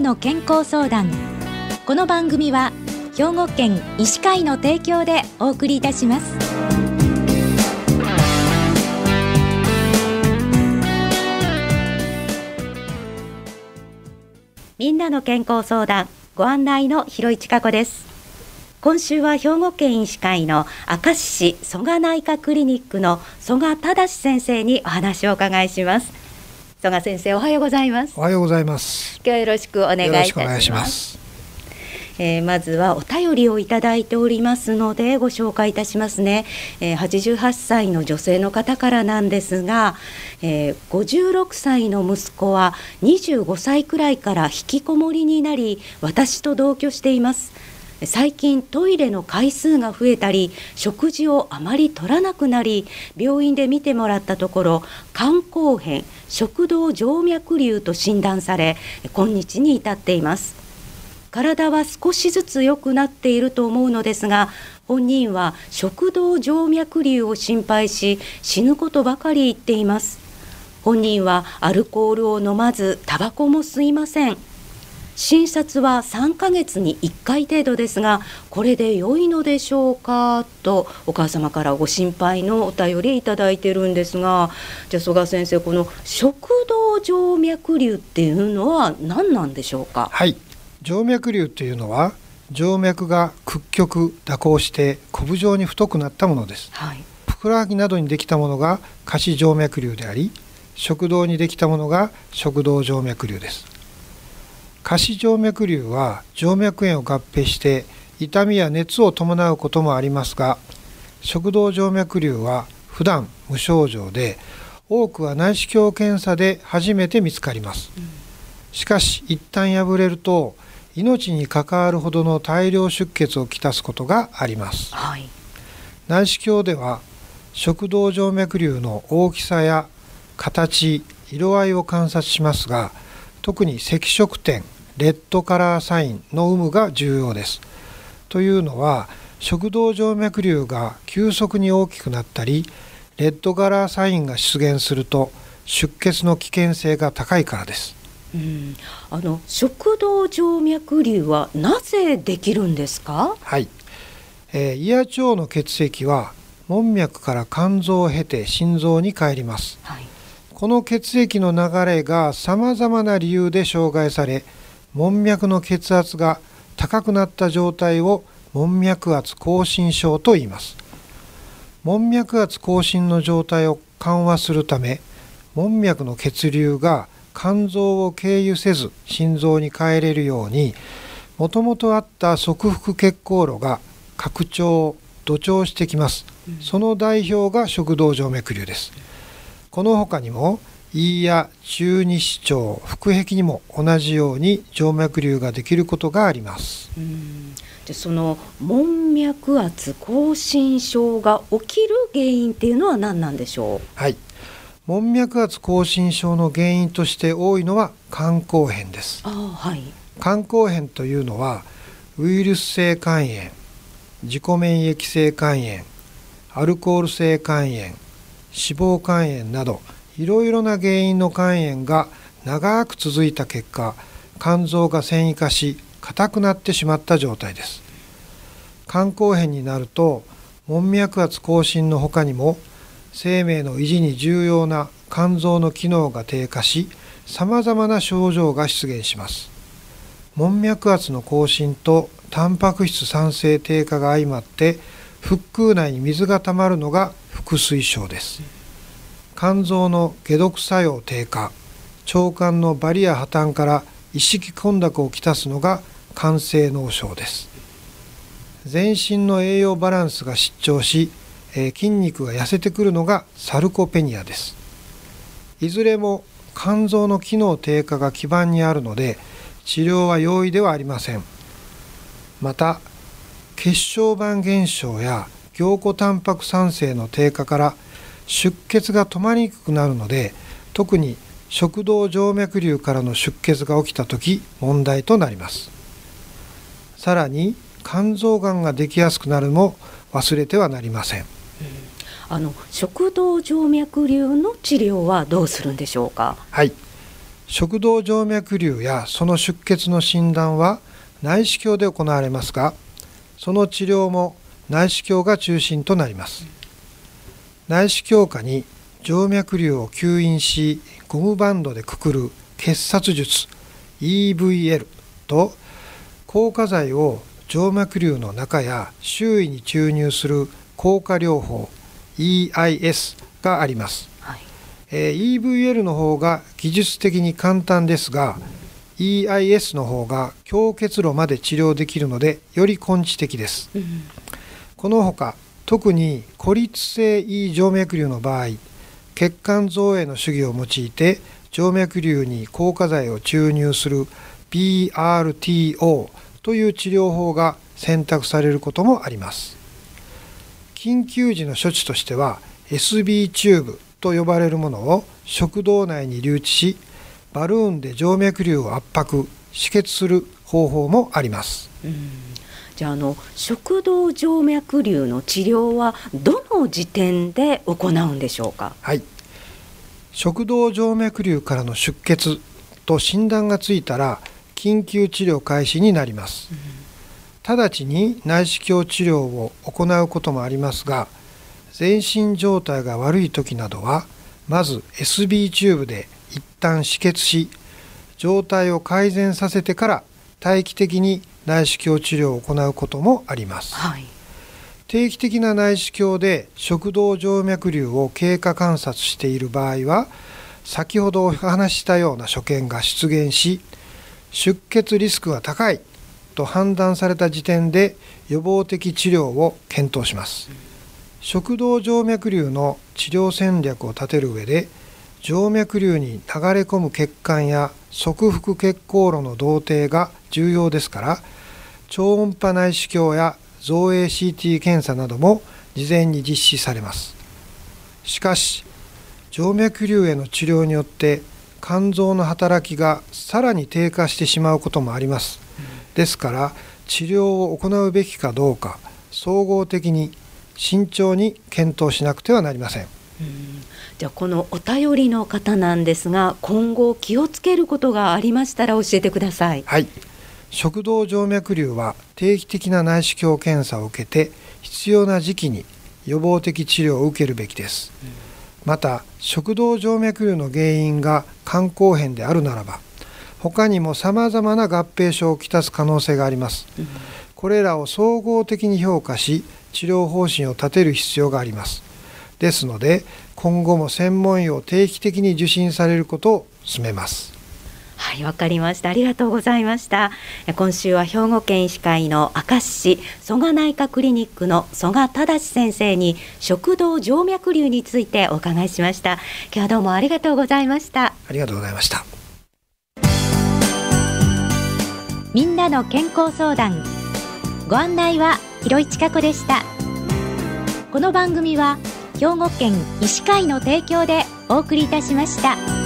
の健康相談。この番組は兵庫県医師会の提供でお送りいたします。みんなの健康相談ご案内の広市加子です。今週は兵庫県医師会の明石市蘇我内科クリニックの蘇我忠先生にお話をお伺いします。曽我先生おはようございます。おはようございます。今日よろしくお願いいたします。えー、まずはお便りをいただいておりますのでご紹介いたしますね、えー、88歳の女性の方からなんですが、えー、56歳の息子は25歳くらいから引きこもりになり私と同居しています最近トイレの回数が増えたり食事をあまり取らなくなり病院で見てもらったところ肝硬変食道静脈瘤と診断され今日に至っています。体は少しずつ良くなっていると思うのですが本人は食道静脈瘤を心配し死ぬことばかり言っています。本人はアルコールを飲まずタバコも吸いません。診察は3ヶ月に1回程度ですがこれで良いのでしょうか？とお母様からご心配のお便りいただいてるんですがじゃあ曽我先生この食道静脈瘤っていうのは何なんでしょうか？はい。静脈瘤というのは静脈が屈曲蛇行してコブ状に太くなったものです、はい、ふくらはぎなどにできたものが下肢静脈瘤であり食道にできたものが食道静脈瘤です下肢静脈瘤は静脈炎を合併して痛みや熱を伴うこともありますが食道静脈瘤は普段無症状で多くは内視鏡検査で初めて見つかります、しかし一旦破れると命に関わるほどの大量出血をきたすことがあります、はい、内視鏡では食道静脈瘤の大きさや形色合いを観察しますが特に赤色点レッドカラーサインの有無が重要です。というのは食道静脈瘤が急速に大きくなったりレッドカラーサインが出現すると出血の危険性が高いからです。うん、あの食道静脈瘤はなぜできるんですか？はい、えー、胃や腸の血液は門脈から肝臓を経て心臓に帰ります。はい、この血液の流れがさまざまな理由で障害され門脈の血圧が高くなった状態を門脈圧亢進症と言います。門脈圧亢進の状態を緩和するため門脈の血流が肝臓を経由せず心臓に帰れるようにもともとあった側腹血行路が拡張土調してきます、その代表が食道静脈瘤です。この他にも胃や中二指腸腹壁にも同じように静脈瘤ができることがあります。でその門脈圧亢進症が起きる原因っていうのは何なんでしょう？はい。門脈圧亢進症の原因として多いのは肝硬変です。あ、はい、肝硬変というのはウイルス性肝炎自己免疫性肝炎アルコール性肝炎脂肪肝炎などいろいろな原因の肝炎が長く続いた結果肝臓が繊維化し硬くなってしまった状態です。肝硬変になると門脈圧更新の他にも生命の維持に重要な肝臓の機能が低下しさまざまな症状が出現します。門脈圧の更新とタンパク質酸性低下が相まって腹腔内に水がたまるのが腹水症です。肝臓の解毒作用低下腸管のバリア破綻から意識混濁をきたすのが肝性脳症です。全身の栄養バランスが失調し、えー、筋肉が痩せてくるのがサルコペニアです。いずれも肝臓の機能低下が基盤にあるので治療は容易ではありません。また血小板減少や凝固タンパク酸性の低下から出血が止まりにくくなるので特に食道静脈瘤からの出血が起きた時問題となります。さらに肝臓がんができやすくなるも忘れてはなりません、あの食道静脈瘤の治療はどうするんでしょうか？はい。食道静脈瘤やその出血の診断は内視鏡で行われますがその治療も内視鏡が中心となります内視鏡下に静脈瘤を吸引しゴムバンドでくくる結紮術 EVL と硬化剤を静脈瘤の中や周囲に注入する硬化療法 EIS があります、はい。えー、EVL の方が技術的に簡単ですが EIS の方が強結露まで治療できるのでより根治的です、うん、このほか特に孤立性 E 静脈瘤の場合血管造影の主義を用いて静脈瘤に硬化剤を注入する BRTO という治療法が選択されることもあります。緊急時の処置としては SB チューブと呼ばれるものを食道内に留置しバルーンで静脈瘤を圧迫止血する方法もあります、じゃあの食道静脈瘤の治療はどの時点で行うんでしょうか？はい。食道静脈瘤からの出血と診断がついたら緊急治療開始になります、うん、直ちに内視鏡治療を行うこともありますが全身状態が悪い時などはまず SB チューブで一旦止血し状態を改善させてから待機的に内視鏡治療を行うこともあります、はい。定期的な内視鏡で食道静脈瘤を経過観察している場合は先ほどお話したような所見が出現し出血リスクが高いと判断された時点で予防的治療を検討します。食道静脈瘤の治療戦略を立てる上で静脈瘤に流れ込む血管や側腹血行路の同定が重要ですから超音波内視鏡や造影 CT 検査なども事前に実施されます。しかし静脈瘤への治療によって肝臓の働きがさらに低下してしまうこともあります、ですから治療を行うべきかどうか総合的に慎重に検討しなくてはなりません、じゃあこのお便りの方なんですが今後気をつけることがありましたら教えてください。はい。食道静脈瘤は定期的な内視鏡検査を受けて必要な時期に予防的治療を受けるべきです、うん、また食道静脈瘤の原因が肝硬変であるならば他にもさまざまな合併症をきたす可能性があります、うん、これらを総合的に評価し治療方針を立てる必要がありますですので今後も専門医を定期的に受診されることを勧めます。はいわかりました。ありがとうございました。今週は兵庫県医師会の明石市蘇我内科クリニックの蘇我忠先生に食道静脈瘤についてお伺いしました。今日はどうもありがとうございました。ありがとうございました。みんなの健康相談。ご案内は広市千佳子でした。この番組は兵庫県医師会の提供でお送りいたしました。